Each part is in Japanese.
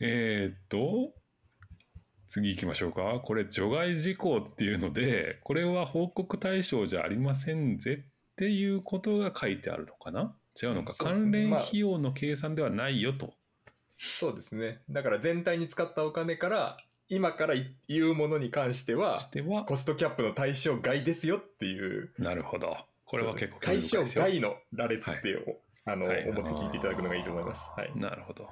えーっと、次行きましょうか。これ、除外事項っていうので、これは報告対象じゃありませんぜっていうことが書いてあるのかな？違うのか。関連まあ費用の計算ではないよと。そうですね。だから全体に使ったお金から、今から言うものに関しては、しては、コストキャップの対象外ですよっていう、なるほど。これは結構興対象。外の羅列っていう、あの、はい思って聞いていただくのがいいと思います。はい。なるほど。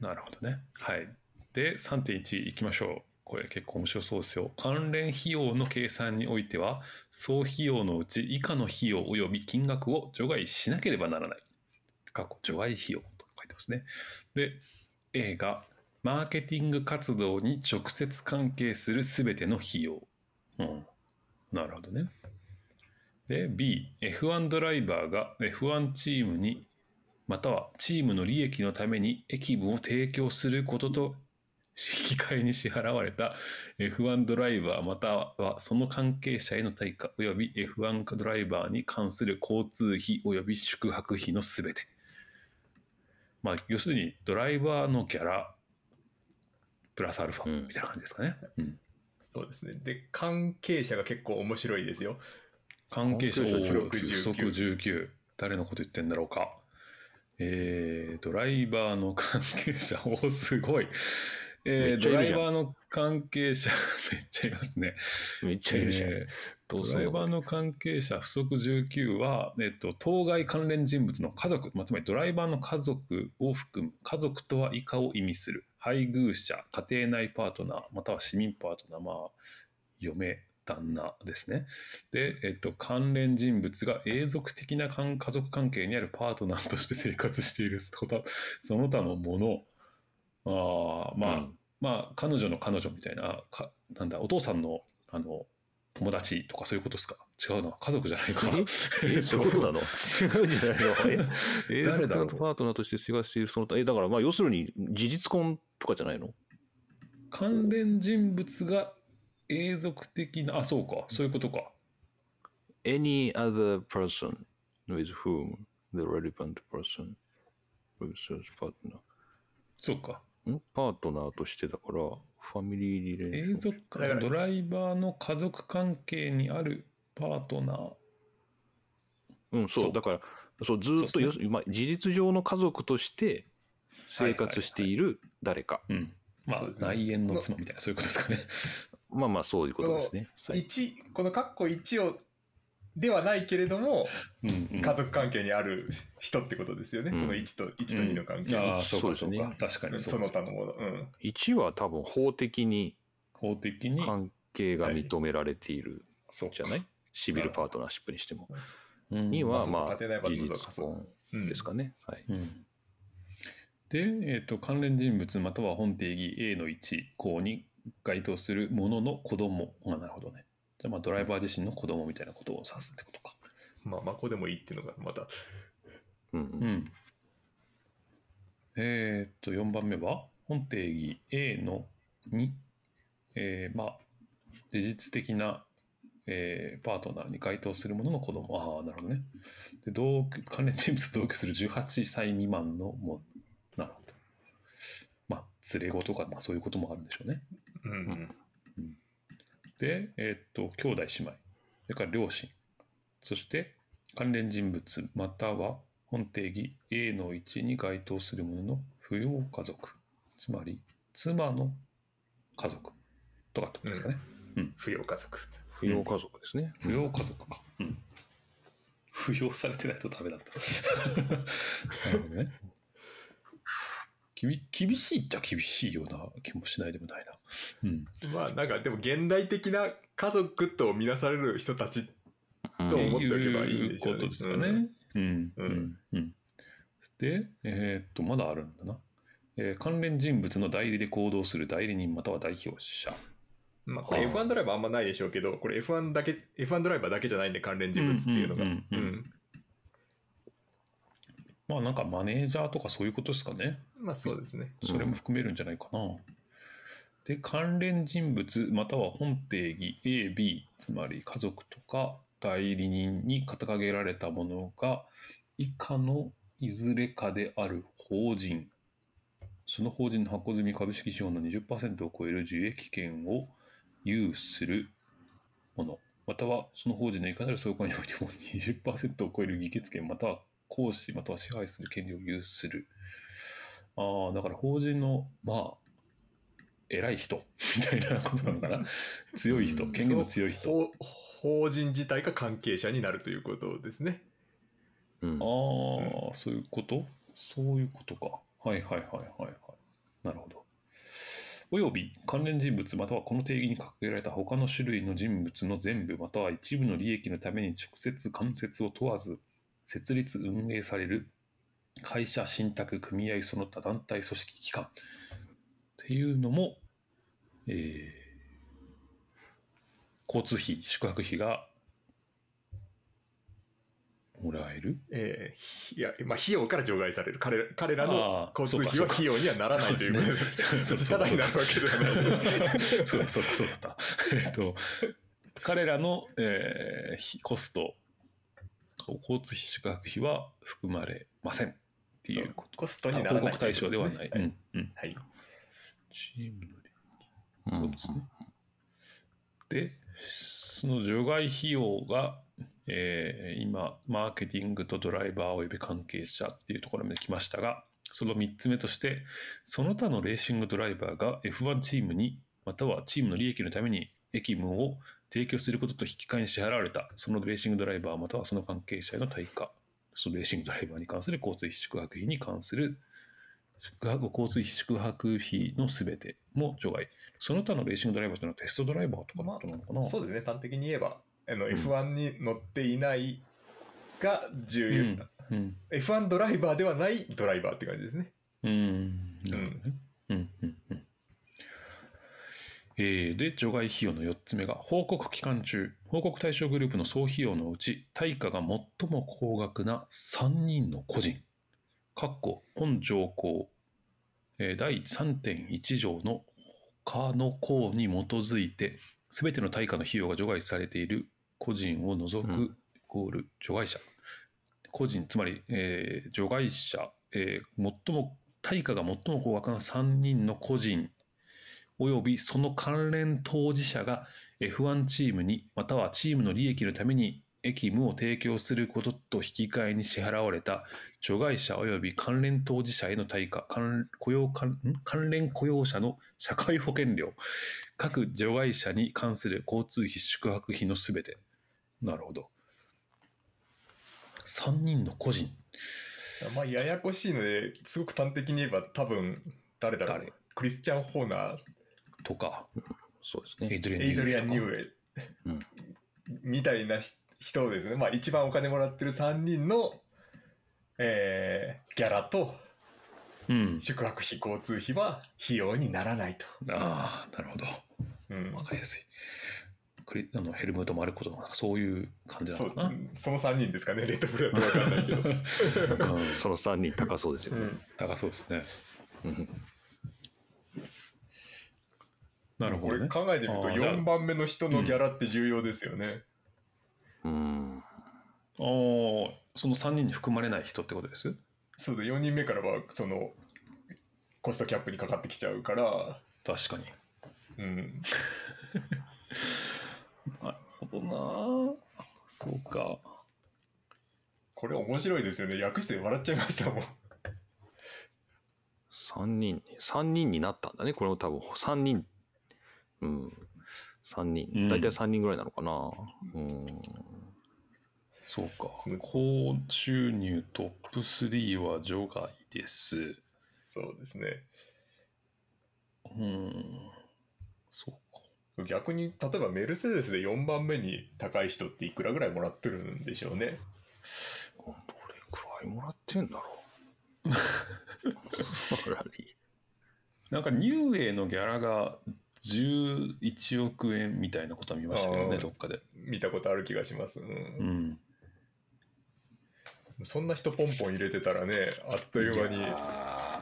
なるほどね。はい。で、3.1いきましょう。これ結構面白そうですよ。関連費用の計算においては、総費用のうち以下の費用及び金額を除外しなければならない。過去除外費用と書いてますね。で、A が、マーケティング活動に直接関係するすべての費用。うん。なるほどね。で、B、F1 ドライバーが F1 チームにまたはチームの利益のために駅務を提供することと引き換えに支払われた F1 ドライバーまたはその関係者への対価及び F1 ドライバーに関する交通費及び宿泊費のすべて。まあ、要するにドライバーのギャラプラスアルファみたいな感じですかね。うんそうですね。で、関係者が結構面白いですよ。関係者おー19不足19誰のこと言ってんだろうかえー、ドライバーの関係者おーすごい。えー、ドライバーの関係者めっちゃいますね。めっちゃいるじゃん。えードライバーの関係者不足19は、えっと、当該関連人物の家族、まあ、つまりドライバーの家族を含む家族とは以下を意味する。配偶者家庭内パートナーまたは市民パートナー。まあ嫁旦那ですね。で、えっと、関連人物が永続的な関家族関係にあるパートナーとして生活しているその他その他のものあーまあ、うん。まあ彼女の彼女みたいなかなんだお父さんのあの友達とかそういうことですか？違うな。家族じゃないかな。え、そういうことなの？違うんじゃないの？え、誰だろパートナーとして生活しているその他、え、だからまあ要するに事実婚とかじゃないの？関連人物が永続的なあそうか。そういうことか。Any other person with whom the relevant person research partner. そうか。ん？パートナーとしてだからファミリーリレーション。永続だからドライバーの家族関係にあるパートナー。うんそう。そう。だからそうずーっとそうですよすまあ、事実上の家族として生活している誰か、うん。まあ、そうですね。内縁の妻みたいなそういうことですかねまあまあそういうことですね。この1、このカッコ1を、ではないけれども、うん、うん、家族関係にある人ってことですよね。うん。この1と、1と2の関係。ああそうかそううそですねか。確かに。その他のもの。うん。1は多分法的に法的に？関係が認められているそうじゃない、シビルパートナーシップにしても。うん。2はまあ事実婚ですかね。はい。うん。で、えー、と関連人物または本定義 A の1項に該当するものの子供。あなるほどね。じゃあまあドライバー自身の子供みたいなことを指すってことか。まあ、まあ、こうでもいいっていうのが、また。うん。うん。うんえっと4番目は本定義 A の2えーまあ事実的なえーパートナーに該当するものの子供。ああなるほどね。で同居関連人物と同居する18歳未満のもなるほど。まあ連れ子とか、まあ、そういうこともあるんでしょうねうんうん。でえーっと兄弟姉妹それから両親そして関連人物または本定義 A の1に該当するものの扶養家族つまり妻の家族とかってことですかね、扶養家族。扶養家族ですね。扶養家族か。うん。扶養されてないとダメだった。なるほどね。厳しいっちゃ厳しいような気もしないでもないな。うん。まあ、なんか、でも、現代的な家族とみなされる人たちうんと思っておけばいいんいうでしょうねことですかね。うん。ううんん。うん。で、えーっと、まだあるんだな。えー関連人物の代理で行動する代理人または代表者。まあ、これはあ F1 ドライバーあんまないでしょうけど、これ F1 だけ、F1 ドライバーだけじゃないんで、関連人物っていうのが。うんまあなんかマネージャーとかそういうことですかね。まあ、そうですね。それも含めるんじゃないかな。で、関連人物または本定義 A、B、つまり家族とか代理人に掲げられたものが以下のいずれかである法人。その法人の発行済み株式資本の20%を超える受益権を有するもの、またはその法人のいかなる相関においても20%を超える議決権、または行使、または支配する権利を有する。ああ、だから法人の、まあ、偉い人みたいなことなのかな。強い人、うん権限の強い人。法法人自体が関係者になるということですね。うんああ、そういうこと？そういうことか。はいはいはいはいはい。なるほど。および関連人物またはこの定義に掲げられた他の種類の人物の全部または一部の利益のために直接間接を問わず設立運営される会社、信託、組合、その他団体、組織、機関っていうのも、えー交通費、宿泊費がもらえる？えーいや、まあ、費用から除外される。彼ら彼らあのー交通費は費用にはならないということですねす。ただ になるわけではない。そうだそうだそうだった。えっと、彼らの、えー費コスト、交通費、宿泊費は含まれませんっていうこと。コストにならない報告対象ではない。はいうんうんはい。チームの利うんそうですね。で、その除外費用が、えー今、マーケティングとドライバーおよび関係者っていうところまで来ましたが、その3つ目として、その他のレーシングドライバーが F1 チームに、またはチームの利益のために益務を提供することと引き換えに支払われた、そのレーシングドライバーまたはその関係者への対価、そのレーシングドライバーに関する交通費宿泊費に関する宿泊交通費宿泊費のすべても除外。その他のレーシングドライバーというのはテストドライバーとかのことなのかな、そうですね。端的に言えば、あのん F1 に乗っていないが重要、うんうん。F1 ドライバーではないドライバーって感じですね。うん。なるほどね。うんうんうん。えーで、除外費用の4つ目が、報告期間中、報告対象グループの総費用のうち、対価が最も高額な3人の個人、かっこ本条項、えー第3.1条の他の項に基づいて、すべての対価の費用が除外されている個人を除く、うん。イコール除外者。個人、つまり、えー除外者、えー最も、対価が最も高額な3人の個人、およびその関連当事者が F1 チームに、またはチームの利益のために益務を提供することと引き換えに支払われた除外者および関連当事者への対価、関雇用関連雇用者の社会保険料、各除外者に関する交通費、宿泊費のすべて。なるほど。3人の個人。まあ、ややこしいので、すごく端的に言えば、多分誰だろう誰？クリスチャン・ホーナー、とか、そうですね。エイドリアン・ニニューエうんみたいなし人ですね。まあ、一番お金もらってる3人の、えーギャラとうん。宿泊費、交通費は費用にならないと。ああ、なるほど。うんわかりやすい。クリあのヘルムート・マルコとか、そういう感じなそうのかな。その3人ですかね、レッドブルだと分かんないけど。うんその3人高そうですよね。うん高そうですね。うんなるほどね。考えてみるとあーじゃあ4番目の人のギャラって重要ですよね。うん。おーその3人に含まれない人ってことです？そうだ4人目からはそのコストキャップにかかってきちゃうから、確かに。うん、なるほどなそうか。これ面白いですよね訳して笑っちゃいましたもん。3人、三人になったんだね。これも多分3人。うん。3うん人。大体3人ぐらいなのかな。うん。そうかうん。高収入トップ3は除外です。そうですね。うん。そうか。逆に例えばメルセデスで4番目に高い人っていくらぐらいもらってるんでしょうね。どれくらいもらってんだろう。フラリなんかニューエイのギャラが11億円みたいなことは見ましたけどね、どっかで。見たことある気がします。うんうん。そんな人ポンポン入れてたらねあっという間にあ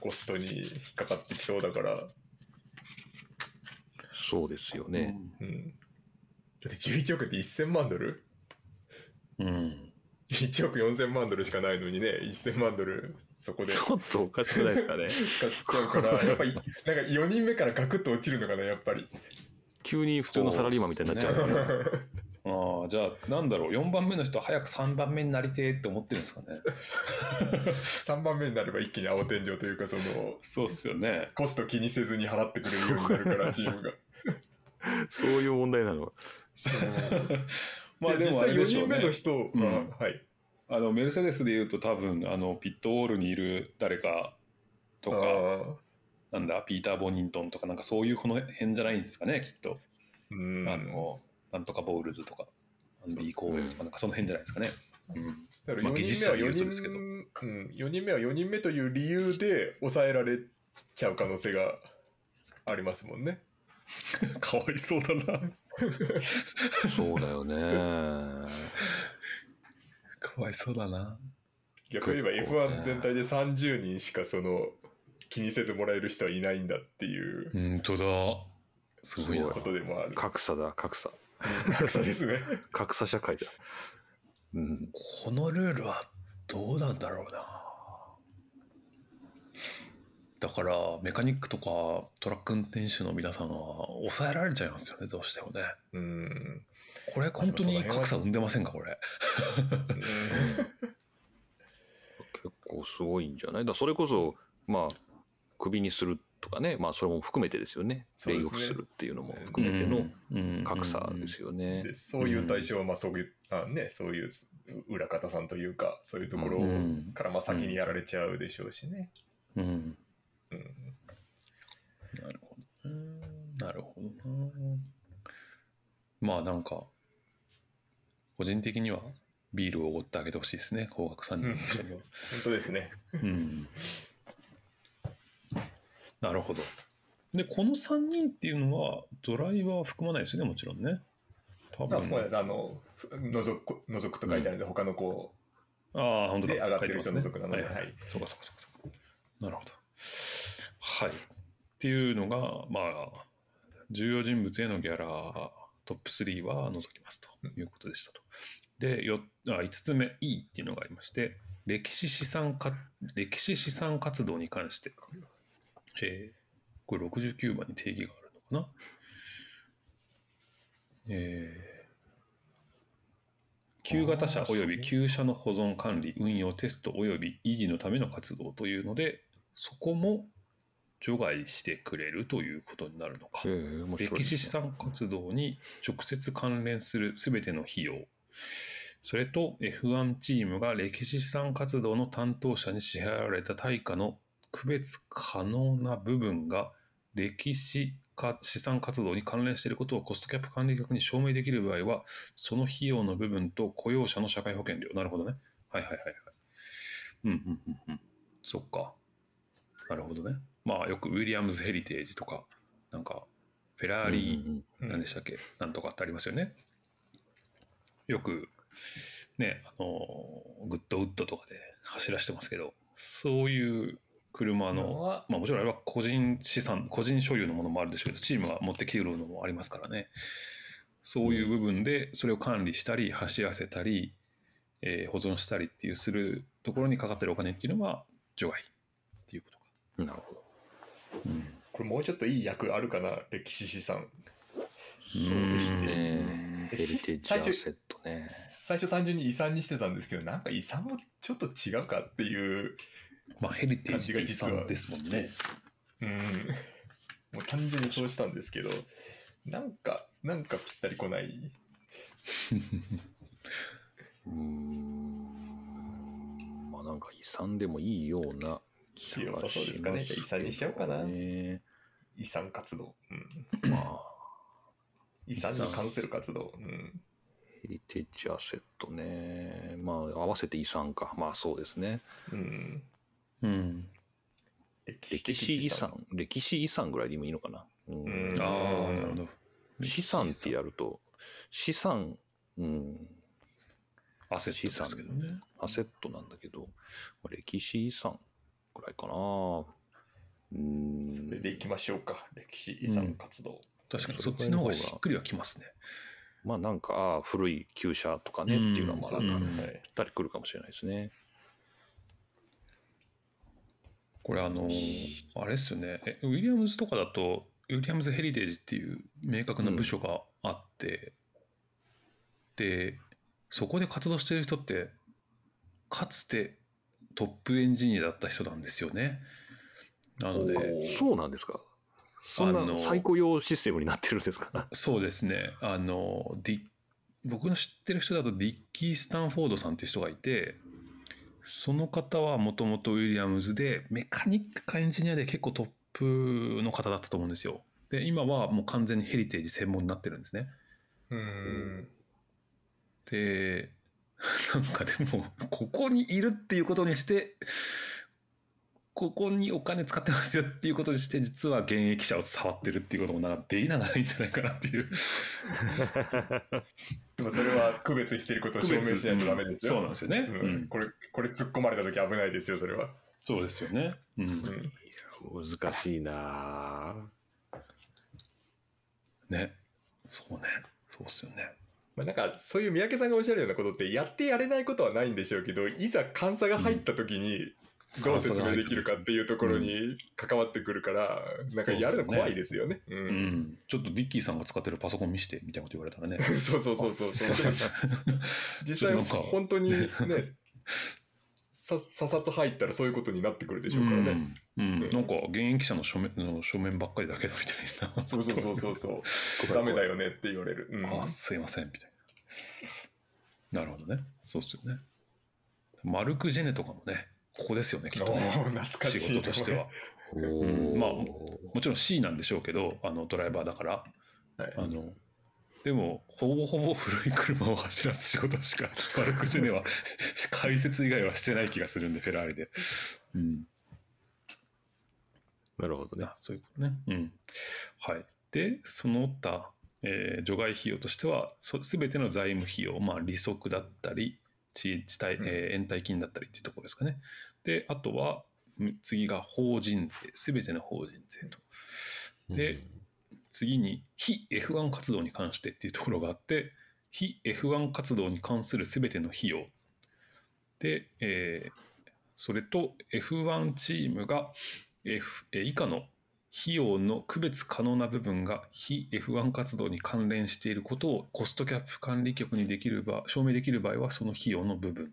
コストに引っかかってきそうだから、そうですよーね。うん、だって11億って1000万ドル？うん。1億4000万ドルしかないのにね1000万ドルそこで。ちょっとおかしくないですかね。ちゃうから やっぱりなんか4人目からガクッと落ちるのかなやっぱり。急に普通のサラリーマンみたいになっちゃうから。ああじゃあなんだろう。4番目の人早く3番目になりてーって思ってるんですかね。3番目になれば一気に青天井というかそのそうっすよね。コスト気にせずに払ってくれるようになるからチームが。そういう問題なの。まあでもあ実際4れでしょうね。人目の人は、うん。はいあのメルセデスでいうと多分あのピットウォールにいる誰かとかあなんだピーター・ボニントンとかなんかそういうこの辺じゃないんですかねきっと、ーうん。あのなんとかボールズとかアンディ・コーウェイとかなんかその辺じゃないですかね、うん、だからまあ4人目は技術は言うと4ですけど。人,、うん、4人目は4人目という理由で抑えられちゃう可能性がありますもんね。かわいそうだな。そうだよね。かわいそうだな逆に言えば結構ね F1 全体で30人しかその気にせずもらえる人はいないんだっていう本当だすごいなことでもある。格差だ、格差。格差ですね。格差社会だ。うん。このルールはどうなんだろうなだからメカニックとかトラック運転手の皆さんは抑えられちゃいますよねどうしてもねうん。これ本当に格差生んでませんかこれ。結構すごいんじゃない？だそれこそ、まあ、クビにするとかね、まあ、それも含めてですよね。すね。レイオフするっていうのも含めての格差ですよね。でそういう対象はまあそういう、あね、そういう裏方さんというかそういうところうん。からまあ先にやられちゃうでしょうしね。うん、うん。うん。なるほど。ねなるほどな。まあなんか個人的にはビールをおごってあげてほしいですね高額3人には本当ですね。うんなるほど。で、この3人っていうのは、ドライバーは含まないですよね、もちろんね。多まあ、分。これあの覗くと書いてあるんで、他の子ああ、本当だ。で上がってる人書いてます覗くなので、はいはいそうかそうかそうか。なるほど。はい。っていうのが、まあ、重要人物へのギャラトップ3は除きますということでしたと。で、よあ5つ目 E っていうのがありまして、歴史資産か歴史資産活動に関して、えーこれ69番に定義があるのかな。えー旧型車及び旧車の保存管理、運用、テスト及び維持のための活動というので、そこも除外してくれるということになるのか。ええ面白い歴史資産活動に直接関連するすべての費用、それと F1 チームが歴史資産活動の担当者に支払われた対価の区別可能な部分が歴史か資産活動に関連していることをコストキャップ管理局に証明できる場合は、その費用の部分と雇用者の社会保険料。なるほどね。はいはいはいはい。うんうんうんうん。そっか。なるほどね。まあよくウィリアムズ・ヘリテージとか、なんかフェラーリー、何でしたっけ、なんとかってありますよね。よく、ね、あの、グッドウッドとかで走らせてますけど、そういう車の、は？まあもちろんあれは個人資産、個人所有のものもあるでしょうけど、チームが持ってきてくるのもありますからね。そういう部分で、それを管理したり、走らせたり、えー保存したりっていうするところにかかってるお金っていうのは除外っていうことか。なるほど。うんこれもうちょっといい役あるかな、歴史資産。そうですね。ヘえリテージアセットね。最初単純に遺産にしてたんですけど、なんか遺産もちょっと違うかっていう、まあヘリテージって遺産ですもんね。うん、もう単純にそうしたんですけど、なんか、なんかぴったりこない。うーん。まあなんか遺産でもいいような気が良さそうですかねじゃあ遺産にしようかなね遺産活動。うん、まあ、遺産に関する活動。うん、ヘリテージアセットね。まあ合わせて遺産か。まあそうですね。うん、うん。歴史遺産、歴史遺産ぐらいでもいいのかな。うんうんああ、なるほど。資産ってやると、資産、うん、アセットですけどね。アセットなんだけど、歴史遺産ぐらいかな。うん。それでいきましょうか。歴史遺産活動。確かにそっちの方がしっくりはきますね。まあなんか、ああ古い旧車とかねっていうのはまあなんかうんぴったりくるかもしれないですね。これあの、あれですよね。えウィリアムズとかだと、ウィリアムズ・ヘリテージっていう明確な部署があって、で、そこで活動してる人って、かつてトップエンジニアだった人なんですよね。なので、そうなんですか。そんあのな最高用システムになってるんですか？そうですね。あの、ディ僕の知ってる人だとディッキー・スタンフォードさんっていう人がいて、その方はもともとウィリアムズでメカニックかエンジニアで結構トップの方だったと思うんですよ。で、今はもう完全にヘリテージ専門になってるんですね。うん。で、なんかでも、ここにいるっていうことにして、ここにお金使ってますよっていうことにして、実は現役者を触ってるっていうこともなんかできながらいいんじゃないかなっていう。でもそれは区別してることを証明しないとダメですよ。そうなんですよね。うんうんこれ、これ突っ込まれた時危ないですよ、それは。そうですよね。うん。うん難しいなぁね。そうね。そうっすよね。まあ、なんかそういう三宅さんがおっしゃるようなことってやってやれないことはないんでしょうけどいざ監査が入った時にどう説明できるかっていうところに関わってくるから、なんかやるの怖いですよね。ううんん。ちょっとディッキーさんが使ってるパソコン見してみたいなこと言われたらね。そうそうそうそうそう。実際本当にね さ査察入ったらそういうことになってくるでしょうからね。うん。うんうんなんか現役者の書面の書面ばっかりだけどみたいな。そうそうそうそうそう。ダメだよねって言われる。うんあ、すいません、みたいな。なるほどね。そうっすよね。マルク・ジェネとかもね、ここですよね、きっとね。懐かしい仕事としては。まあーもちろん C なんでしょうけど、あのドライバーだから。はいあの、でも、ほぼほぼ古い車を 走らす仕事しか、マルク・ジェネは解説以外はしてない気がするんで、フェラーリで。うん。なるほどねあ。そういうことね。うん。はい。で、その他、えー除外費用としては、すべての財務費用、まあ、利息だったり、地地帯、えー延滞金だったりっていうところですかね。で、あとは、ん次が法人税、すべての法人税と。で次に、非 F1 活動に関してっていうところがあって、非 F1 活動に関するすべての費用。で、えーそれと F1 チームが F 以下の費用の区別可能な部分が非 F1 活動に関連していることをコストキャップ管理局にできる場証明できる場合はその費用の部分、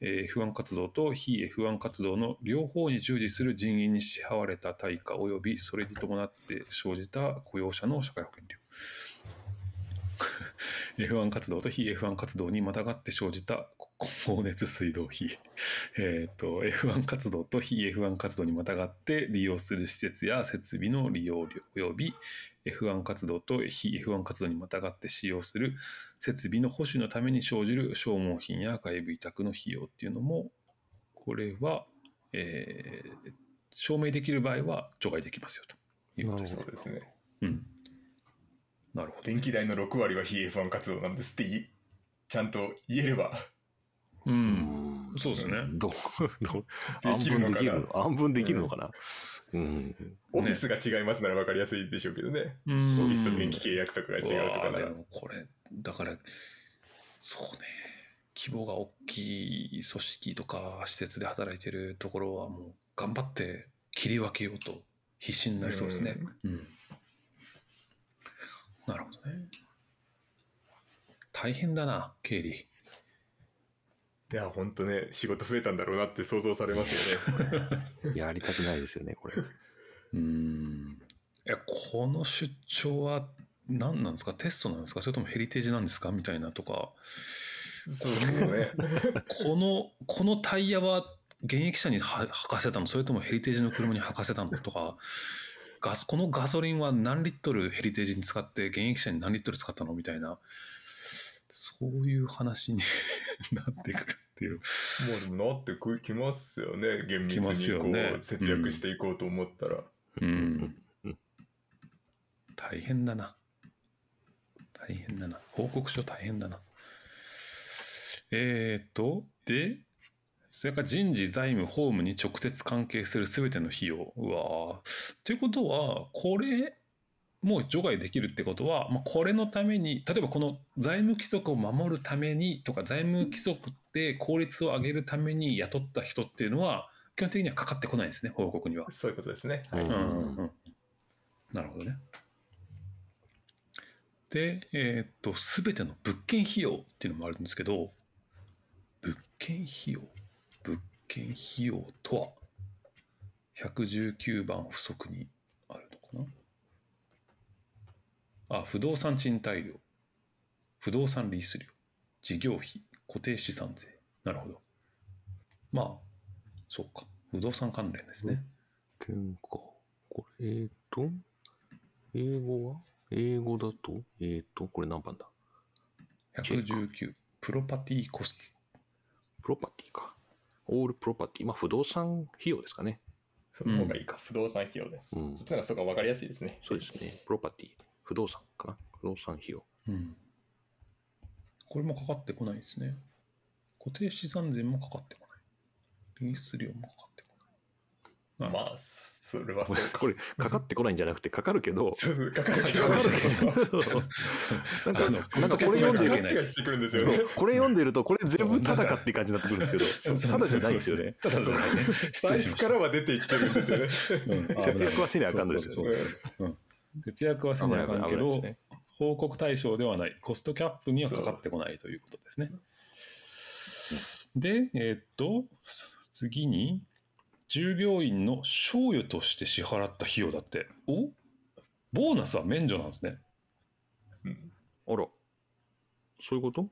F1 活動と非 F1 活動の両方に従事する人員に支払われた対価及びそれに伴って生じた雇用者の社会保険料。F1 活動と非 F1 活動にまたがって生じた光熱水道費。えー、と F1 活動と非 F1 活動にまたがって利用する施設や設備の利用料及び F1 活動と非 F1 活動にまたがって使用する設備の保守のために生じる消耗品や外部委託の費用っていうのもこれは、えー証明できる場合は除外できますよということですねそう。ですね。うん、なるほど、電気代の6割は非 F1 活動なんですっていちゃんと言えれば。う、うんんそうですね。どう ど暗きるのかな？分できるの暗分できるのかな？うん。オフィスが違いますなら分かりやすいでしょうけどね。オフオフィスと電気契約とかが違うとかなでら。もこれだからそうね規模が大きい組織とか施設で働いてるところはもう頑張って切り分けようと必死になりそうですね。うんなるほどね。大変だな経理。いや、本当ね、仕事増えたんだろうなって想像されますよね。やりたくないですよね、これ。うん。いやこの出張は何なんですか？テストなんですか？それともヘリテージなんですか？みたいなとか。そうですね。このこのタイヤは現役車には履かせたの？それともヘリテージの車に履かせたの？とか。ガスこのガソリンは何リットルヘリテージに使って現役車に何リットル使ったの？みたいなそういう話に なってくるっていう。もうでもなってくきますよね。厳密にこう、よね節約していこうと思ったら。うん。大変だな。大変だな。報告書大変だな。えー、と、で、それから人事、財務、法務に直接関係するすべての費用。うわーということは、これ、もう除外できるってことは、まあ、これのために、例えばこの財務規則を守るためにとか、財務規則で効率を上げるために雇った人っていうのは、基本的にはかかってこないんですね、報告には。そういうことですね。はい。うんうんうんうんなるほどね。で、えーっと、すべての物件費用っていうのもあるんですけど、物件費用、物件費用とは、119番不足にあるのかな？あ、不動産賃貸料、不動産リース料、事業費、固定資産税。なるほど。まあ、そうか。不動産関連ですね。喧嘩。これ、えーと、英語は？英語だと、えーと、これ何番だ？119、プロパティコスト。プロパティか。オールプロパティ。まあ、不動産費用ですかね。その方がいいか。不動産費用で。うんそっ。ちの方がそうか分かりやすいですね。そうですね。プロパティ。不動産かな？不動産費用。うん。これもかかってこないですね。固定資産税もかかってこない。リース料もかかってこない。まあ、それはこれそうか。これ、かかってこないんじゃなくて、かかるけど、かかるかかるけど、なんか、なんかこれ読んでる気がしてくるんですよね。これ読んでると、これ全部ただかって感じになってくるんですけど、ただじゃないですよね。ただじゃないね。失財。布からは出ていってるんですよね。うん節約はせにあかんのですよね節約はせにあかんけどね、報告対象ではない、コストキャップにはかかってこないということですね。で、えーっと、次に、従業員の賞与として支払った費用だって、お？ボーナスは免除なんですね。うん。あら、そういうこと？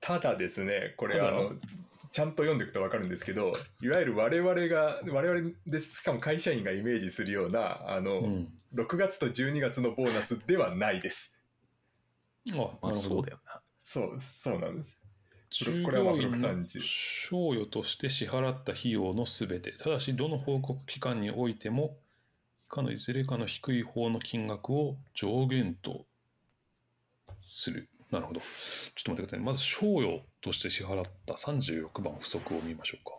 ただですね、これあの、ちゃんと読んでいくと分かるんですけど、いわゆる我々が、我々です、しかも会社員がイメージするような、あの、うん。6月と12月のボーナスではないです。あ、まあ、なるほどそうだ。よな。そう、そうなんです。従これは業員の630賞与として支払った費用のすべて、ただしどの報告期間においても、以下のいずれかの低い方の金額を上限とする。なるほど。ちょっと待ってください。まず賞与として支払った36番不足を見ましょうか。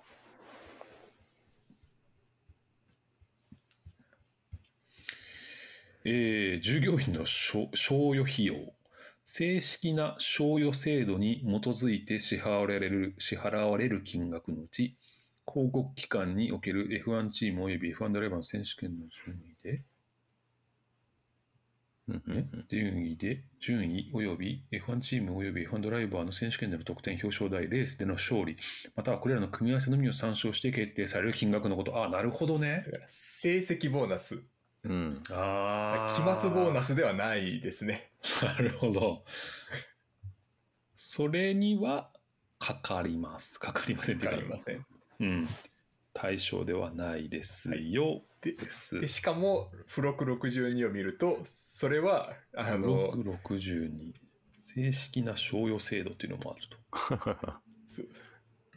えー従業員の賞与費用。正式な賞与制度に基づいて支払われる支払われる金額のうち、広告期間における F1 チーム及び F1 ドライバーの選手権の順位で、うんうんうん順位で、順位及び F1 チーム及び F1 ドライバーの選手権での得点表彰台、レースでの勝利、またはこれらの組み合わせのみを参照して決定される金額のこと。あ、なるほどね。だから成績ボーナス、うん。あ期末ボーナス。スではないですね。なるほど。それにはかかります。かかりませんっていうかわかりません。うん。対象ではないですよ。でです。でしかも、付録62を見ると、それは、あの、662正式な賞与制度というのもあると。す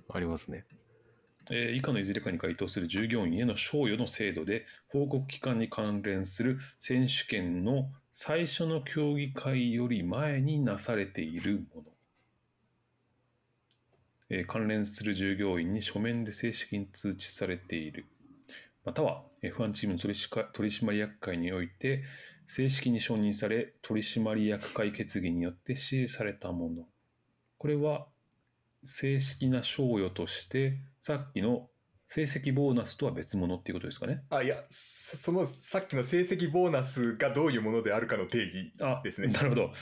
ありますね。えー以下のいずれかに該当する従業員への賞与の制度で報告期間に関連する選手権の最初の競技会より前になされているもの、えー関連する従業員に書面で正式に通知されているまたは F1 チームの取締役会において正式に承認され取締役会決議によって指示されたものこれは正式な賞与としてさっきの成績ボーナスとは別物っていうことですかね。あ、いや、そそのさっきの成績ボーナスがどういうものであるかの定義あですね。なるほど。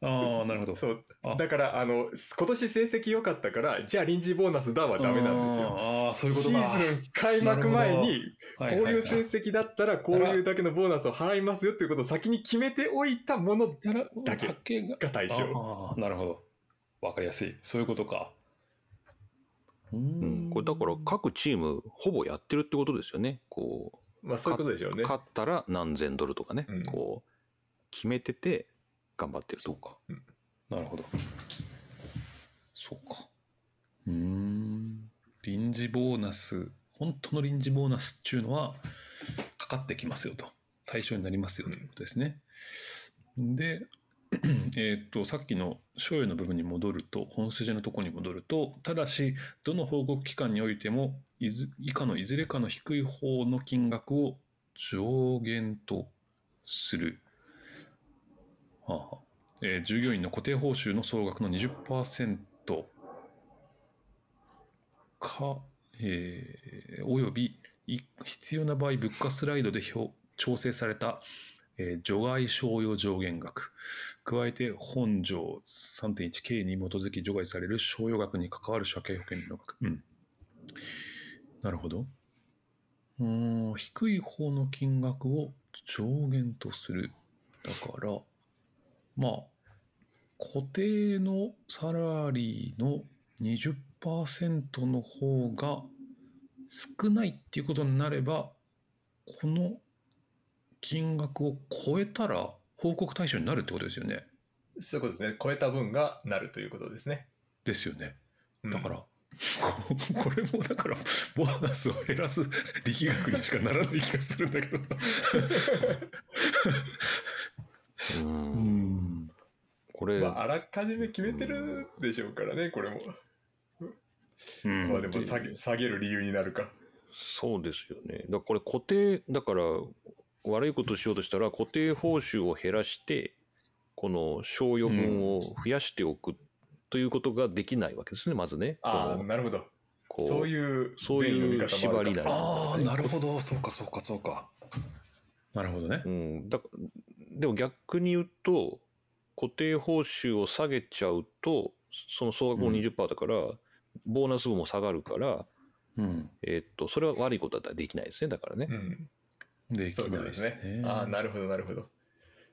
ああ、なるほど。そうあだからあの今年成績良かったからじゃあ臨時ボーナスだはダメなんですよ。ああ、そういうことシか。ーズン開幕前にこうはいはいいう成績だったらこういうだけのボーナスを払いますよっていうことを先に決めておいたものだけだけがが対象。なるほど。わかりやすい。そういうことか。ううん。これだから各チームほぼやってるってことですよね。こまあそういうことでしょうう、ね。勝ったら何千ドルとかね、うんこう、決めてて頑張ってると。そうかうん。なるほど。そうか。うーん。臨時ボーナス、本当の臨時ボーナスっていうのは、かかってきますよと。対象になりますよということですね。で、えーっと、さっきの賞与の部分に戻ると、本筋のところに戻ると、ただし、どの報告期間においても、いず以下のいずれかの低い方の金額を上限とする。はあはあえー従業員の固定報酬の総額の20%か、えーおよび必要な場合物価スライドで表調整された、えー除外賞与上限額。加えて本条 3.1K に基づき除外される賞与額に関わる社会保険料の額、うん、なるほど。うん低い方の金額を上限とする。だからまあ固定のサラリーの20の方が少ないっていうことになればこの金額を超えたら報告対象になるってことですよね。そういうことですね。超えた分がなるということですね。ですよね。うんだから、こ これもだからボーナスを減らす力学にしかならない気がするんだけどな。ううんんこれ、まあ、あらかじめ決めてるでしょうからね、これも。うんまあでも下げ下げる理由になるか。そうですよね。だからこれ固定、だから悪いことしようとしたら固定報酬を減らして、この賞与分を増やしておくということができないわけですね、まずね。ああ、なるほど。こうそういうそういう縛りなああ、なるほど。そうか、そうか、そうか。なるほどね。うん、だでも逆に言うと固定報酬を下げちゃうとその総額もうん20%だから、ボーナス分も下がるから、うん。えっとそれは悪いことだったらできないですねだからね。うん、できないですとですね。ね。ああ、なるほど、なるほど。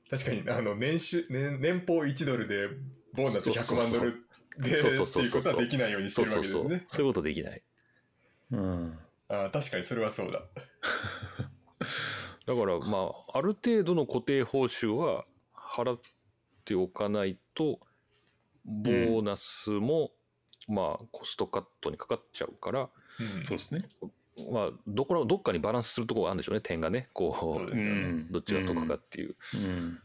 確かに、あの年収年、年俸1ドルでボーナス100万ドルでそうっていうそうそうそうことはできないようにしてそうそうそう、るわけですね。そういうことできない。うん。ああ、確かにそれはそうだ。だからまあある程度の固定報酬は払っておかないとボーナスも、まあコストカットにかかっちゃうから、うんそうですね。まあどこらどっかにバランスするところがあるんでしょうね点がねこうそうどっちが得かっていう、うん。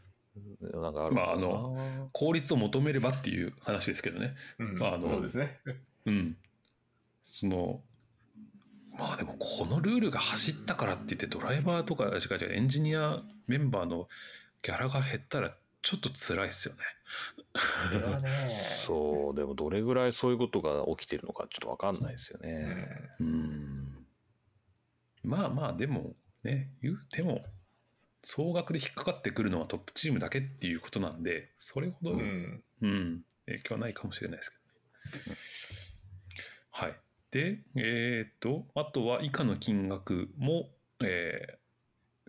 なんかあるまああのの効率を求めればっていう話ですけどね。うんまああのそうですね。うん。その、まあでもこのルールが走ったからって言ってドライバーとか、違う違う、エンジニアメンバーのギャラが減ったらちょっと辛いっすよね。そ うでもどれぐらいそういうことが起きてるのかちょっと分かんないですようね。んうん。まあまあでもね、言うても、総額で引っかかってくるのはトップチームだけっていうことなんで、それほど、ううん、ん影響はないかもしれないですけどね。はい。で、えっ、と、あとは以下の金額も、えー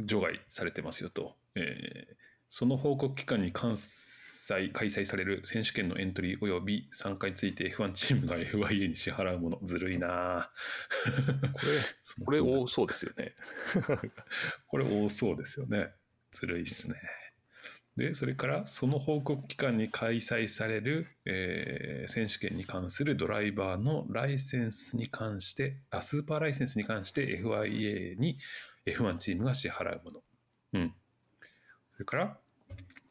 除外されてますよと。えーその報告期間に関西開催される選手権のエントリー及び参加について F1 チームが FIA に支払うもの。ずるいなぁこれこれ多そうですよね。これ多そうですよね。ずるいっすね。で、それからその報告期間に開催される、えー選手権に関するドライバーのライセンスに関して、あスーパーライセンスに関して FIA に F1 チームが支払うもの。うん。それから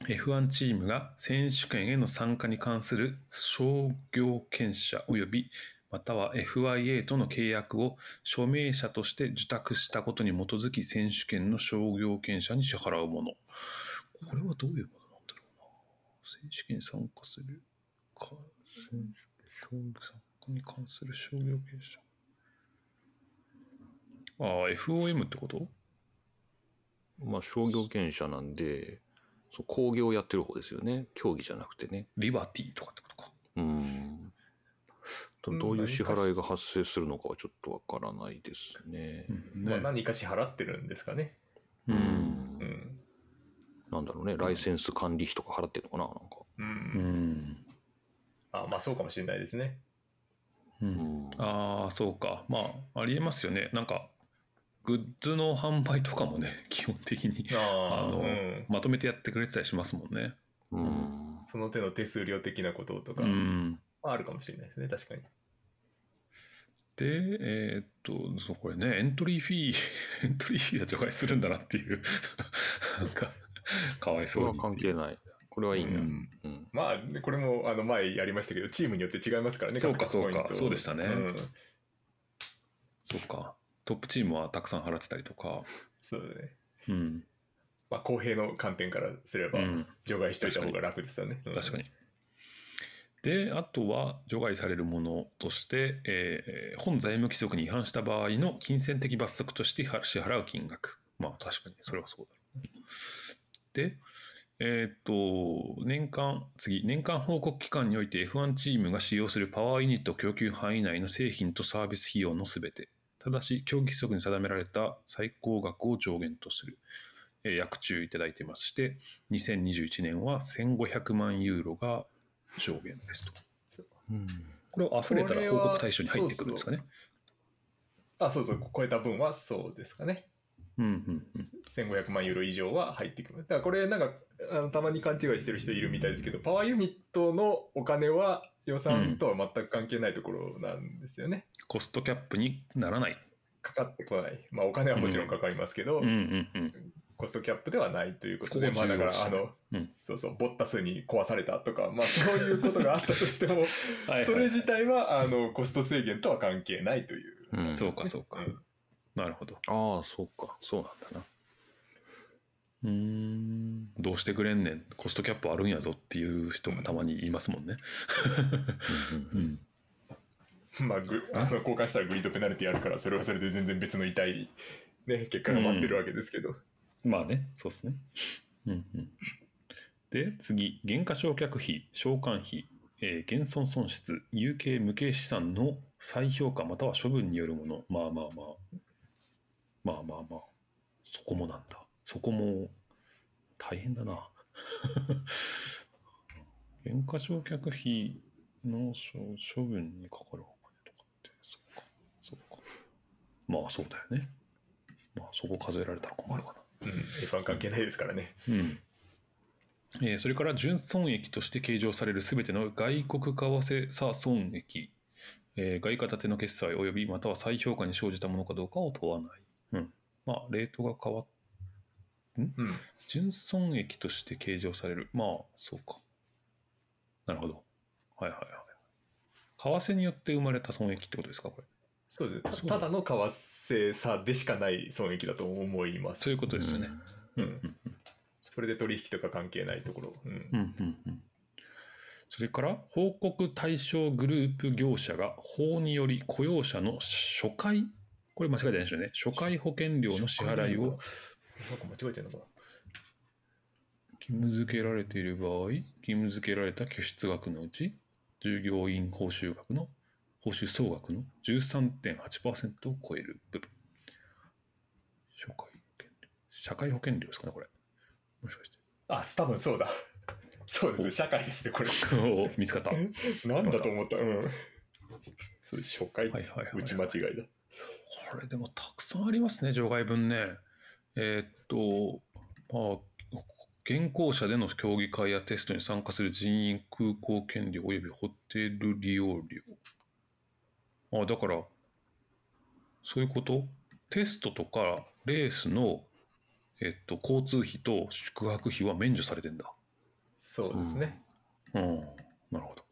F1 チームが選手権への参加に関する商業権者及びまたは FIA との契約を署名者として受託したことに基づき選手権の商業権者に支払うもの。これはどういうものなんだろうな。選手権に参加するか、選手参加に関する商業権者。ああ、FOM ってこと？まあ商業権者なんでそう工業をやってる方ですよね競技じゃなくてね。リバティとかってことか。うんどどういう支払いが発生するのかはちょっとわからないですね。うんまあ、ね。何か支払ってるんですかね。う。うんんうんなんだろうねライセンス管理費とか払ってるのかななんか。ううんん。あまあそうかもしれないですね。う、うんんああ、そうか。まあ、ありえますよね。なんか、グッズの販売とかもね、基本的にああのうん、まとめてやってくれてたりしますもんね。うんその手の手数料的なこととか、うん。まああるかもしれないですね、確かに。で、えーっと、そうこれね、エントリーフィー、エントリーフィーは除外するんだなっていう、なんか、かわいそれはそうにい。関係ない。これはいいんだ。ううんんまあ、ねこれもあの前やりましたけど、チームによって違いますからね、そうかそうかそうでしたねうんそうか。トップチームはたくさん払ってたりとか。そうだね。うん。まあ、公平の観点からすれば、うん、除外しといた方が楽ですよね。うん確かに。で、あとは除外されるものとして、えー本財務規則に違反した場合の金銭的罰則として支払う金額。まあ確かにそれはそうだろうね。で、えーっと、年間、次、年間報告期間において F1 チームが使用するパワーユニット供給範囲内の製品とサービス費用のすべて。ただし、競技規則に定められた最高額を上限とする。えー約注いただいてまして、2021年は1500万ユーロが上限ですと。うんこれを溢れたら報告対象に入ってくるんですかね。あ、そうそう、超えた分はそうですかね。うんうんうん。1500万ユーロ以上は入ってくる。だからこれなんかあのたまに勘違いしてる人いるみたいですけど、パワーユニットのお金は予算とは全く関係ないところなんですよね。コストキャップにならない。かかってこない。まあお金はもちろんかかりますけど、うんうんうん。コストキャップではないということで、ここまあだからあの、うんそうそう、ボッタスに壊されたとか、まあそういうことがあったとしても、はいはいそれ自体はあのコスト制限とは関係ないという。うんそうかそうかんなるほど。ああ、そうか。そうなんだな。うーん。どうしてくれんねん。コストキャップあるんやぞっていう人がたまにいますもんね。うんうん。まあ、ぐあ？の交換したらグリッドペナルティあるから、それはそれで全然別の痛い、ね、結果が待ってるわけですけど。まあね、そうですね。うんうん。で、次、減価償却費、償還費、えー減損損失、有形無形資産の再評価または処分によるもの。まあまあまあ。まあまあまあ。そこもなんだ。そこも大変だな。減価償却費の処処分にかかるお金とかって、そっか、そっか。まあそうだよね。まあそこ数えられたら困るかな。うん、F1 関係ないですからね。うんえーそれから純損益として計上されるすべての外国為替差損益、えー外貨建ての決済及びまたは再評価に生じたものかどうかを問わない。うん、まあ、レートが変わっうん。純損益として計上される。まあ、そうか。なるほど。はいはいはい。為替によって生まれた損益ってことですか、これ。そうですたただの為替差でしかない損益だと思います。そういうことですよね。ううんんそれで取引とか関係ないところ。うんうんうんうんそれから報告対象グループ業者が法により雇用者の初回これ間違いないですよね初回保険料の支払いをなんか間違えてるのかな義務付けられている場合義務付けられた拠出額のうち従業員報酬額の報酬総額の13.8%を超える部分初回保険料社会保険料ですかねこれもしかしてあ、多分そうだ。そうですね、社会ですね、これ。お見つかったはい なんだと思った。うん。そうです初回、はいはいはい打ち間違いだ。これでもたくさんありますね、除外分ね。えーっと、まあ、現行者での競技会やテストに参加する人員空港権料及びホテル利用料。あ、だから、そういうこと？テストとかレースの、えっと、交通費と宿泊費は免除されてんだ。そうですね。うん、なるほど。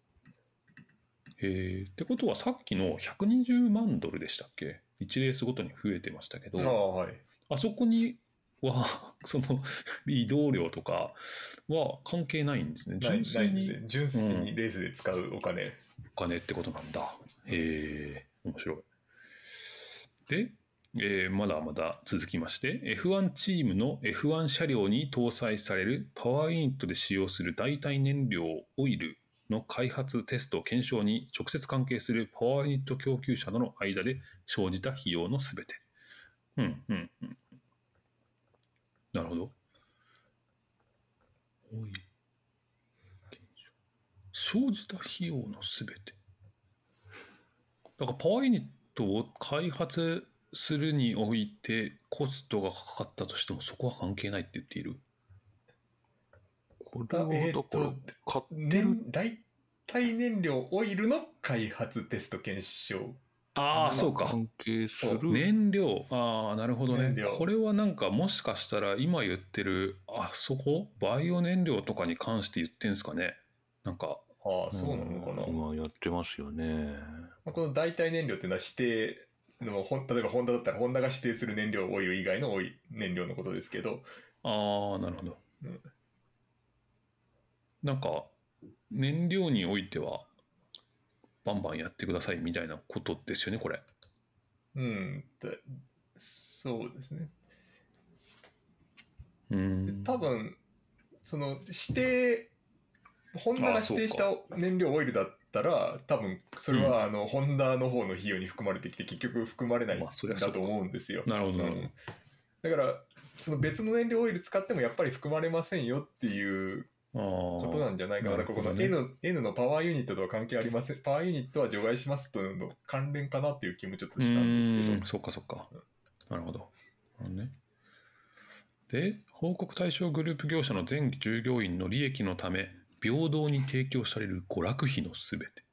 えー、ってことはさっきの120万ドルでしたっけ？?1 レースごとに増えてましたけど、ああ、はい。あそこには、その移動料とかは関係ないんですね。純粋に純粋にレースで使うお金。お金ってことなんだ。へえ、面白い。で、えーまだまだ続きまして、F1 チームの F1 車両に搭載されるパワーユニットで使用する代替燃料オイルの開発、テスト、検証に直接関係するパワーユニット供給者との間で生じた費用のすべて。うん、うん、うん。なるほど。オイル生じた費用のすべて。だからパワーユニットを開発するにおいてコストがかかったとしてもそこは関係ないって言っている。これはだから、えーと買ってる燃代替燃料オイルの開発テスト検証。ああ、そうか。関係する。燃料、ああ、なるほどねこれはなんかもしかしたら今言ってる、あそこ？バイオ燃料とかに関して言ってんすかね？なんか、ああ、そうなのかな。今やってますよね。まあこの代替燃料っていうのは指定のほん例えばホンダだったらホンダが指定する燃料オイル以外のオイ燃料のことですけどああ、なるほど。うんなんか、燃料においてはバンバンやってくださいみたいなことですよねこれ。うん、でそうですね。うん多分その指定ホンダが指定した燃料オイルだったら多分それはあの、ホンダの方の費用に含まれてきて結局含まれないんだと思うんですよ。なるほどなるほどうんだからその別の燃料オイル使ってもやっぱり含まれませんよっていうあことなんじゃないかな。この N, N のパワーユニットとは関係ありません。パワーユニットは除外しますというの関連かなっていう気もちょっとうしたんですけど。そっかそっか。なるほど。なるほどね、で、報告対象グループ業者の全従業員の利益のため、平等に提供される娯楽費のすべて。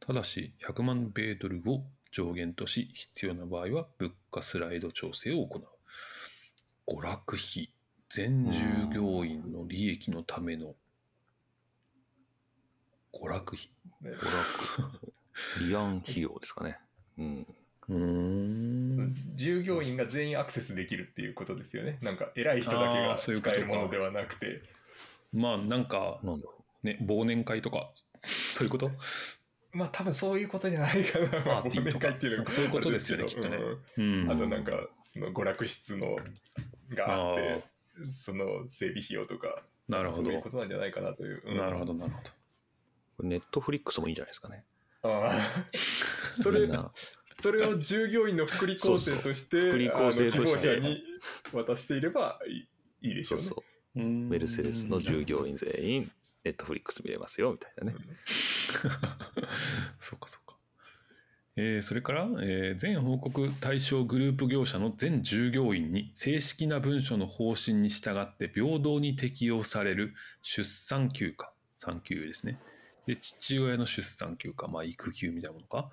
ただし、100万米ドルを上限とし、必要な場合は物価スライド調整を行う。娯楽費、全従業員の利益のための娯楽費。ね娯楽。リアン費用ですかね。うん。うーん。従業員が全員アクセスできるっていうことですよね。なんか偉い人だけが使そういうことかえるものではなくて。まあ、なんか、なんだろね、忘年会とか、そういうこと？まあ多分そういうことじゃないかな。まあパーティーとか？忘年会っていうのがなんかそういうことですよねきっとねうんうん。あとなんかその娯楽室のがあって、その整備費用とか、なるほどそういうことなんじゃないかなという。うんなるほど、なるほど。う。ネットフリックスもいいんじゃないですかね。ああ それそれを従業員の福利厚生として、福利厚生としてあの希望者に渡していればいいいいでしょうね。そうそう。メメルセデスの従業員全員、ネットフリックス見れますよ、みたいなね。そうかそうか。えーそれから、えー全報告対象グループ業者の全従業員に正式な文書の方針に従って平等に適用される出産休暇、産休ですね。で、父親の出産休暇、まあ育休みたいなものか。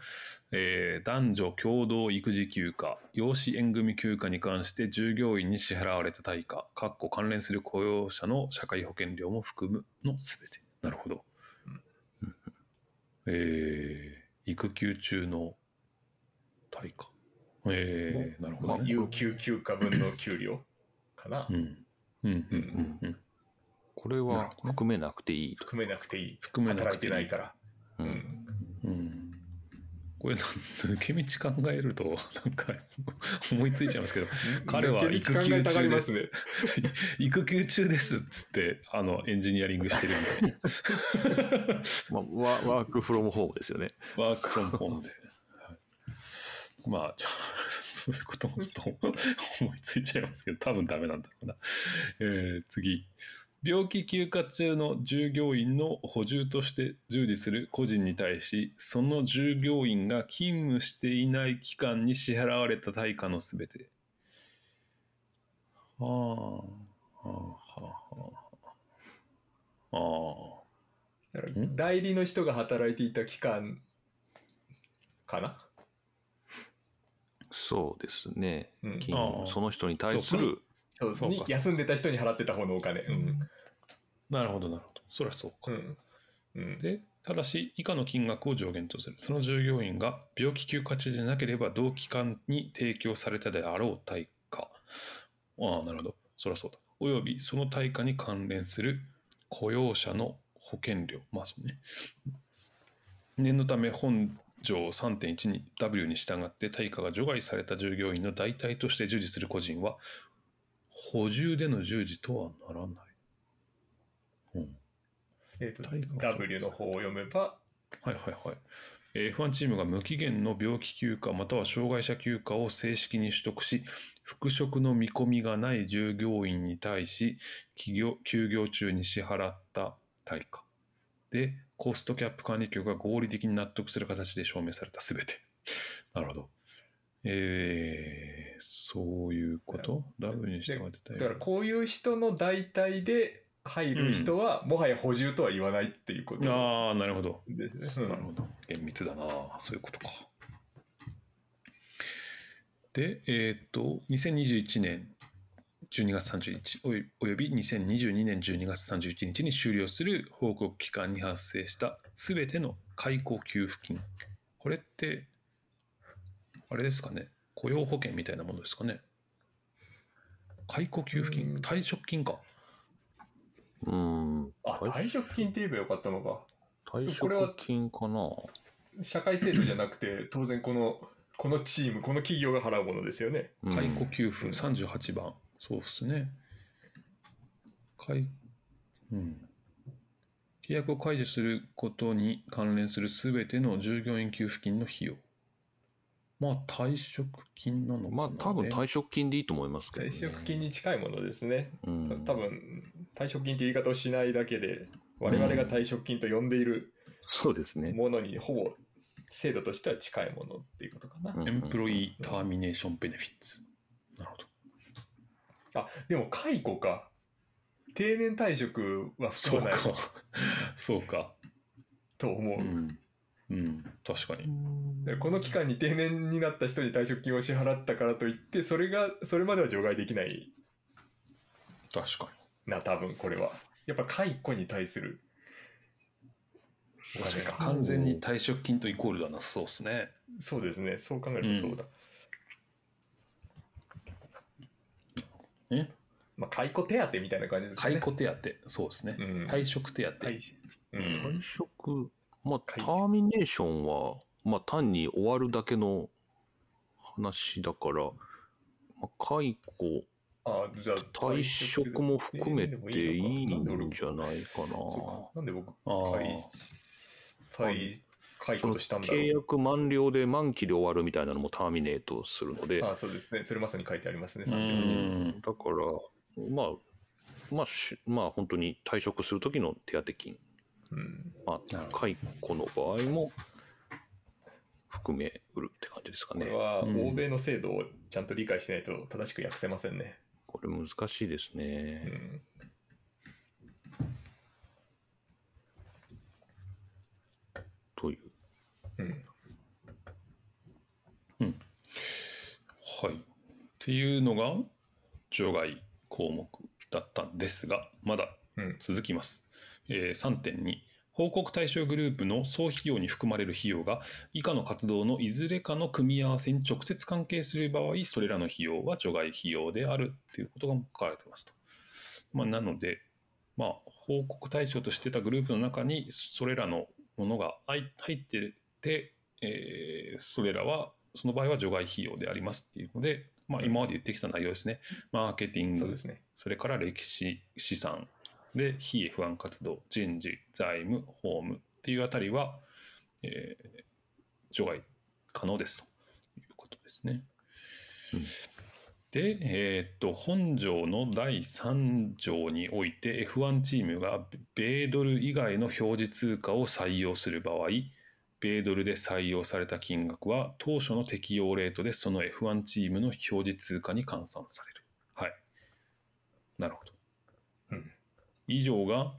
えー男女共同育児休暇、養子縁組休暇に関して従業員に支払われた対価、かっこ関連する雇用者の社会保険料も含むのすべて。なるほど。えー育休中の対価。えーなるほどね。有給休暇分の給料かなう。ん。うん。うん。うん。これは含めなくていいと。含めなくていい。含めな働いくていいてないから。うん。これ抜け道考えると、なんか、思いついちゃいますけど、彼は抜け道考えたがりますね。育休中ですっつって、あの、エンジニアリングしてるみたいな。まあ、ワワークフロムホームですよね。ワークフロムホームで。はいまあ、じゃあ、そういうこともちょっと思いついちゃいますけど、多分ダメなんだろうな。えー次。病気休暇中の従業員の補充として従事する個人に対し、その従業員が勤務していない期間に支払われた対価のすべて。はあ、はあ、はあ、はあ。あ。代理の人が働いていた期間かな。そうですね。うんその人に対する、そうそうかに休んでた人に払ってた方のお金。うん。なるほど、なるほど。そりゃそうか。うん。うん、で、ただし、以下の金額を上限とする。その従業員が病気休暇中でなければ、同期間に提供されたであろう対価。ああ、なるほど。そりゃそうだ。およびその対価に関連する雇用者の保険料。まあそうね。念のため、本条3.1に W に従って対価が除外された従業員の代替として従事する個人は、補充での従事とはならない。うんえーと対価 W の方を読めば、はいはいはい。えー F1 チームが無期限の病気休暇または障害者休暇を正式に取得し、復職の見込みがない従業員に対し、企業休業中に支払った対価。で、コストキャップ管理局が合理的に納得する形で証明されたすべて。なるほど。えー、そういうこと？ダブルにしてもらってただからこういう人の代替で入る人は、もはや補充とは言わないっていうことああ、なるほど。ですね。なるほど。厳密だな。そういうことか。で、えーっと、2021年12月31日およおよび2022年12月31日に終了する報告期間に発生したすべての解雇給付金。これって、あれですかね。雇用保険みたいなものですかね。解雇給付金、うん退職金か。うん、あ、退職？金って言えばよかったのか。退これは職金かな社会制度じゃなくて、当然この、このチーム、この企業が払うものですよね。うん解雇給付38番、そうですね。解うん、契約を解除することに関連するすべての従業員給付金の費用。まあ、退職金なのかな、まあ多分退職金でいいと思いますけどね。退職金に近いものですね。うん、多分退職金って言い方をしないだけで、我々が退職金と呼んでいるそうですね。ものにほぼ制度としては近いものっていうことかな。うんエンプロイーターミネーションベネフィッツ。なるほど。あでも解雇か。定年退職は含まないそうか。そうか。と思う。うんうん、確かに。でこの期間に定年になった人に退職金を支払ったからといって、それが、それまでは除外できない確かな、多分これは。やっぱ解雇に対するお金に。か。完全に退職金とイコールではなさそうですね。そうですね。そう考えるとそうだ。え？まあ、解雇手当みたいな感じですね。解雇手当、そうですね。うん退職手当。退うん退職、まあ、ターミネーションは、まあ、単に終わるだけの話だから、まあ、解雇、あじゃあ退職も含めていいなんじゃないかな。なんで僕解退雇としたんだろ契約満了で満期で終わるみたいなのもターミネートするので、う。あそうですね。それまさに書いてありますね。う38ん。だから、まあ、まあ、しまあ、本当に退職する時の手当金、うん。まあ、解雇の場合も含めうるって感じですかねこれ。はうん欧米の制度をちゃんと理解しないと正しく訳せませんね。これ難しいですうね。ん。という。うん。はい。っていうのが除外項目だったんですが、まだうん。続きます。えー3.2報告対象グループの総費用に含まれる費用が以下の活動のいずれかの組み合わせに直接関係する場合それらの費用は除外費用であるということが書かれてますと。まあ、なので、まあ、報告対象としてたグループの中にそれらのものが入入ってて、えーそれらはその場合は除外費用でありますっていうので、まあ、今まで言ってきた内容ですね。マーケティングそうですね。それから歴史資産で非 F1 活動人事財務法務っていうあたりは、えー除外可能ですということですね。うんで、えーっと本条の第3条において F1 チームが米ドル以外の表示通貨を採用する場合米ドルで採用された金額は当初の適用レートでその F1 チームの表示通貨に換算される。はい。なるほど。うん以上が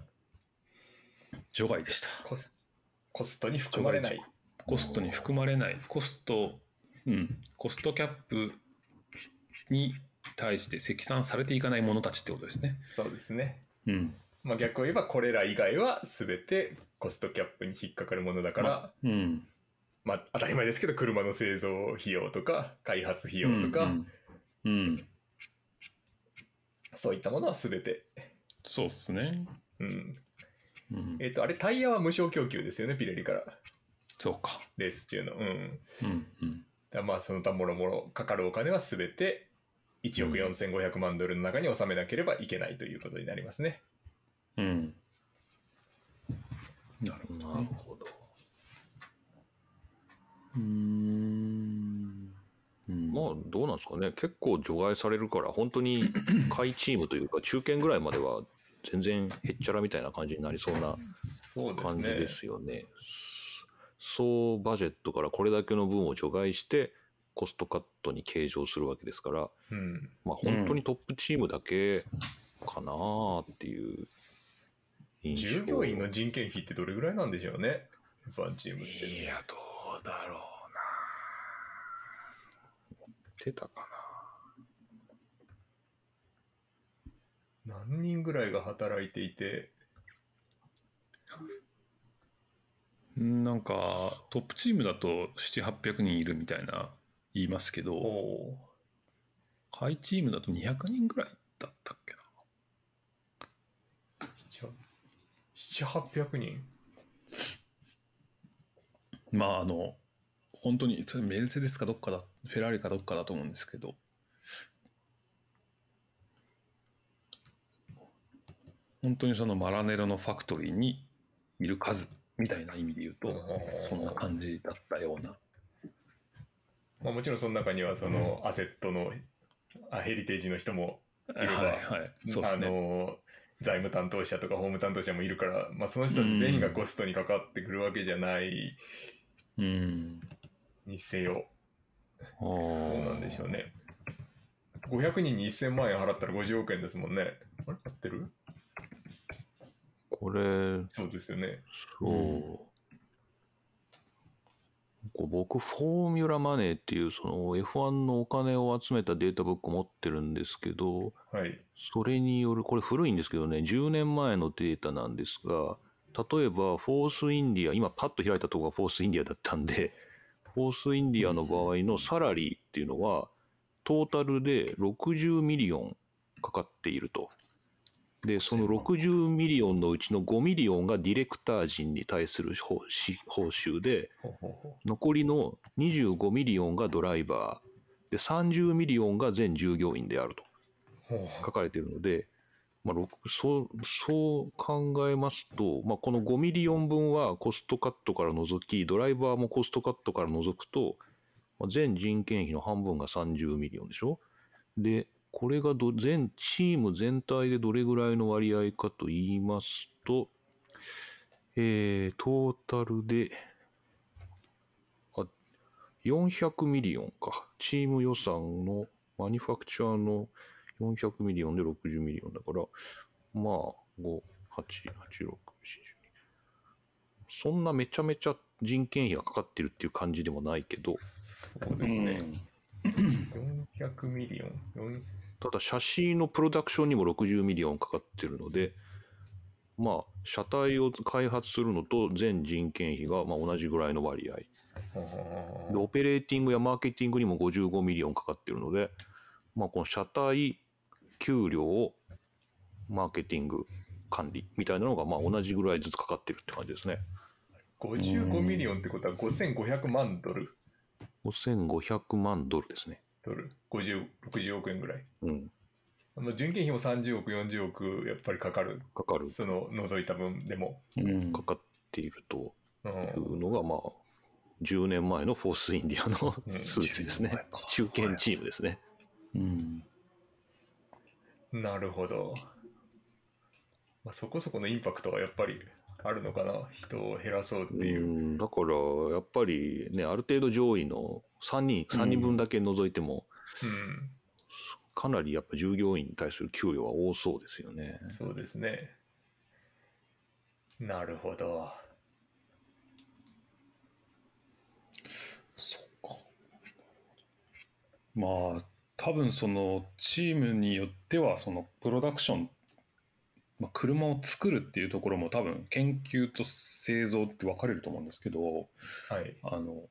除外でした。コストに含まれない。コストに含まれない。コスト、うん、コストキャップに対して積算されていかないものたちってことですね。そうですね。うん。まあ、逆を言えばこれら以外は全てコストキャップに引っかかるものだから、うん。まあ、当たり前ですけど車の製造費用とか開発費用とか、うん。うん。そういったものは全て、そうっすね。うんうん。えっとあれタイヤは無償供給ですよねピレリからそうか。レース中のうんうん。うん。だまあその他もろもろかかるお金は全て1億4500万ドルの中に収めなければいけないということになりますね。うん。なるほど、ね。ほど。うーん。うんまあ、どうなんですかね。結構除外されるから、本当に下位チームというか、中堅ぐらいまでは全然へっちゃらみたいな感じになりそうな感じね。ですよね。総バジェットからこれだけの分を除外して、コストカットに計上するわけですから、うん。まあ、本当にトップチームだけかなーっていう印象。従業員の人件費ってどれぐらいなんでしょうね。F1 チームって。いや、どうだろう出たか何人ぐらいが働いていて、な。なんか、トップチームだと7、800人いるみたいな言いますけおど、お下位チームだと200人ぐらいだったっけな。ー、7、800人？まああの本当にそれメルセデスかどっかだフェラーリかどっかだと思うんですけど。本当にそのマラネロのファクトリーにいる数みたいな意味で言うとそんな感じだったような。まあ、もちろんその中にはそのアセットの、あヘリテージの人もいれば、はいはい。そうですあねの財務担当者とか法務担当者もいるから、まあ、その人たち全員がコストにかかってくるわけじゃない。うんにせよ、あどうなんでしょうね。500人に1000万円払ったら50億円ですもんね。あれ？合ってる？これ、そうですよね。そう。こう僕、フォーミュラマネーっていうその F1 のお金を集めたデータブック持ってるんですけど、はい。それによる、これ古いんですけどね、10年前のデータなんですが、例えば、フォースインディア、今パッと開いたところがフォースインディアだったんで、フォースインディアの場合のサラリーっていうのは、トータルで60 million かかっていると。で、その60 million のうちの5 million がディレクター陣に対する報酬で、残りの25 million がドライバー、で、30 million が全従業員であると。書かれているので、まあ、そうそう考えますと、まあ、この5 million 分はコストカットから除きドライバーもコストカットから除くと、まあ、全人件費の半分が30 million でしょ？でこれがど全チーム全体でどれぐらいの割合かと言いますと、えー、トータルであ400 million か。チーム予算のマニファクチャーの400 million で60 million だから、まあ、5、8、8、6、4、12。そんなめちゃめちゃ人件費がかかってるっていう感じでもないけど、そうですね。400 million。4ただ、シャシーのプロダクションにも60 million かかってるので、まあ、車体を開発するのと全人件費がまあ同じぐらいの割合。で、オペレーティングやマーケティングにも55 million かかってるので、まあ、この車体、給料、マーケティング、管理みたいなのがまあ同じぐらいずつかかってるって感じですね。55 million ってことは5500万ドル5500万ドルですね。ドル ?50、60億円ぐらい。うん。まあ、人件費も30億、40億やっぱりかかる。かかる、その除いた分でも。うんかかっているとうんいうのが、まあ、10年前のフォースインディアのうん数値ですね10年前か。中堅チームですね。うんなるほど。まあ、そこそこのインパクトはやっぱりあるのかな。人を減らそうってういう。ん、だから、やっぱりね、ある程度上位の3人、3人分だけ除いても、うん、かなりやっぱ従業員に対する給料は多そうですよね。そうですね。なるほど。そっかまあ多分そのチームによってはそのプロダクション、まあ、車を作るっていうところも多分研究と製造って分かれると思うんですけどはい。あの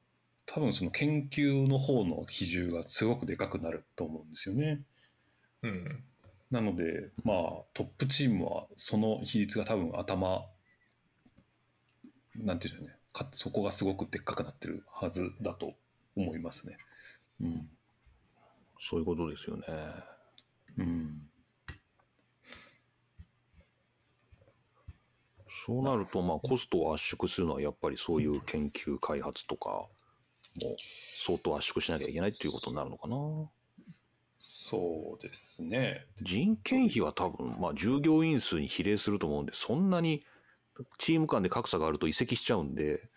多分その研究の方の比重がすごくでかくなると思うんですよね。うん。なのでまあトップチームはその比率が多分頭なんていうんでしょうねかそこがすごくでっかくなってるはずだと思いますね。うんそういうことですよね。うんそうなると、まあ、コストを圧縮するのはやっぱりそういう研究開発とかも相当圧縮しなきゃいけないっていうことになるのかな。そうですね。人件費は多分、まあ、従業員数に比例すると思うんで、そんなにチーム間で格差があると移籍しちゃうんで、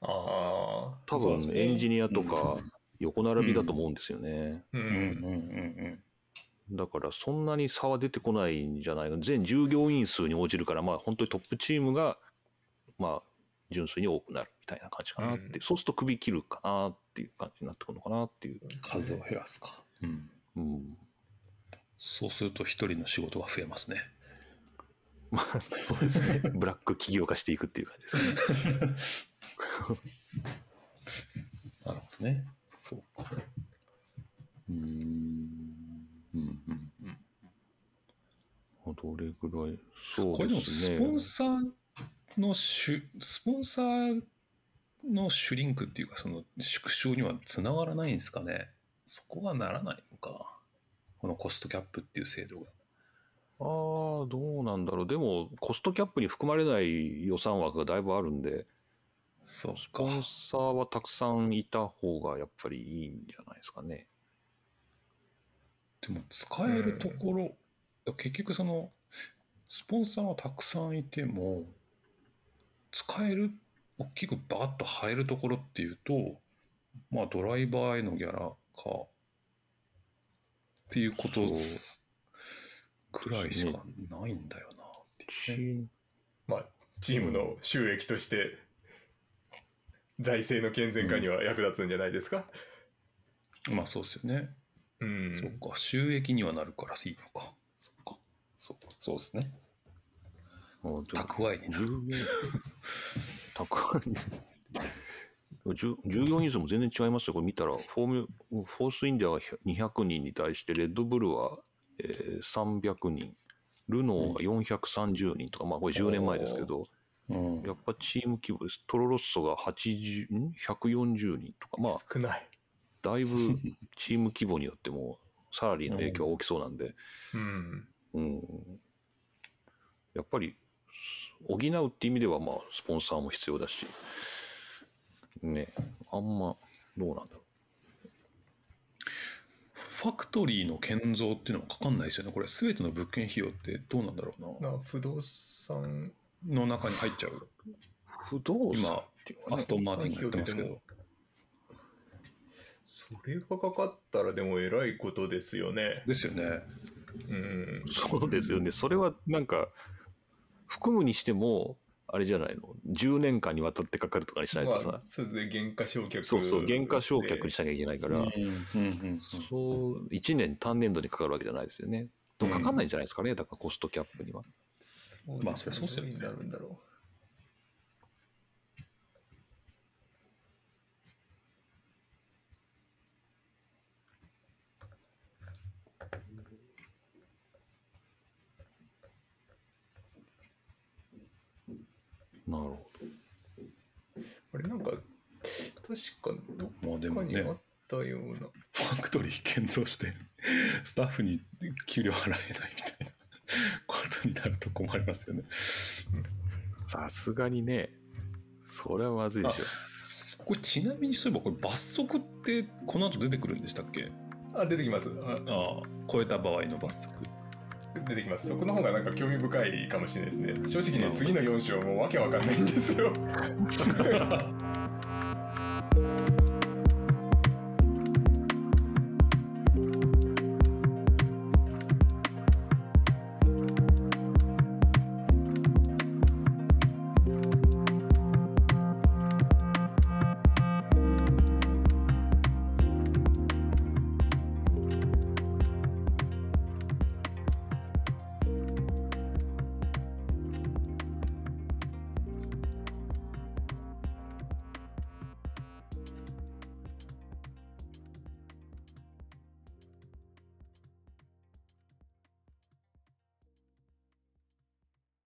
ああ。多分エンジニアとか横並びだと思うんですよね。う。うんうんんうんだからそんなに差は出てこないんじゃないか。全従業員数に応じるから、まあ本当にトップチームが、まあ純粋に多くなるみたいな感じかなって。うんそうすると首切るかなっていう感じになってくるのかなっていう。うん。数を減らすか。うん。うん。そうすると一人の仕事が増えますね。まあそうですね。ブラック企業化していくっていう感じですね。なるほどね。そうか。うーん。うんうんうん。どれぐらい？そうこれでもですね。スポンサーのシュスポンサーのシュリンクっていうかその縮小にはつながらないんですかね？そこはならないのかこのコストキャップっていう制度がああ、どうなんだろう。でも、コストキャップに含まれない予算枠がだいぶあるんで、そうか。スポンサーはたくさんいた方がやっぱりいいんじゃないですかね。でも使えるところ、結局そのスポンサーはたくさんいても使える大きくバーッと貼れるところっていうとまあドライバーへのギャラかっていうことそうぐらいしかないんだよなっていうね。チまあ、チームの収益として、財政の健全化には役立つんじゃないですか？まあそうですよね、うん。そっか。収益にはなるからいいのか。そっか。そう。そうですね。蓄えになる。従 業蓄えに。従従業員数も全然違いますよ。これ見たら、フォーム、フォースインディアが200人に対して、レッドブルは、えー300人、ルノーが430人とか、まあこれ10年前ですけど、うん。やっぱチーム規模です。トロロッソが80、ん ?140 人とか、まあ、少ない。だいぶチーム規模によっても、サラリーの影響は大きそうなんで、うん。うん、やっぱり補うって意味ではまあスポンサーも必要だし。ね。あんまどうなんだろファクトリーの建造っていうのはかかんないですよね。これ全ての物件費用ってどうなんだろうな。な不動産、の中に入っちゃう。う不動産。今アストンマーティンがやってますけど。それがかかったらでもえらいことですよね。ですよね。うん。そうですよね。それはなんか含むにしてもあれじゃないの？10年間にわたってかかるとかにしないとさ、まあ、そうですね、減価償却。そうそう。減価償却にしなきゃいけないから、うんうんうんそう1年単年度にかかるわけじゃないですよね。でもかかんないんじゃないですかね。だからコストキャップにはまあそりゃそうっすよになるんだろなるほど。う。あれなんか、確かどまあでっかもねにあったような。ファクトリー建造して スタッフに給料払えないみたいな ことになると困りますよねさすがにねそれはまずいでしょこれちなみにそういえばこれ罰則ってこの後出てくるんでしたっけ？あ、出てきます。あああ超えた場合の罰則出てきます。そこの方がなんか興味深いかもしれないですね。正直ね、次の4章もうわけわかんないんですよ。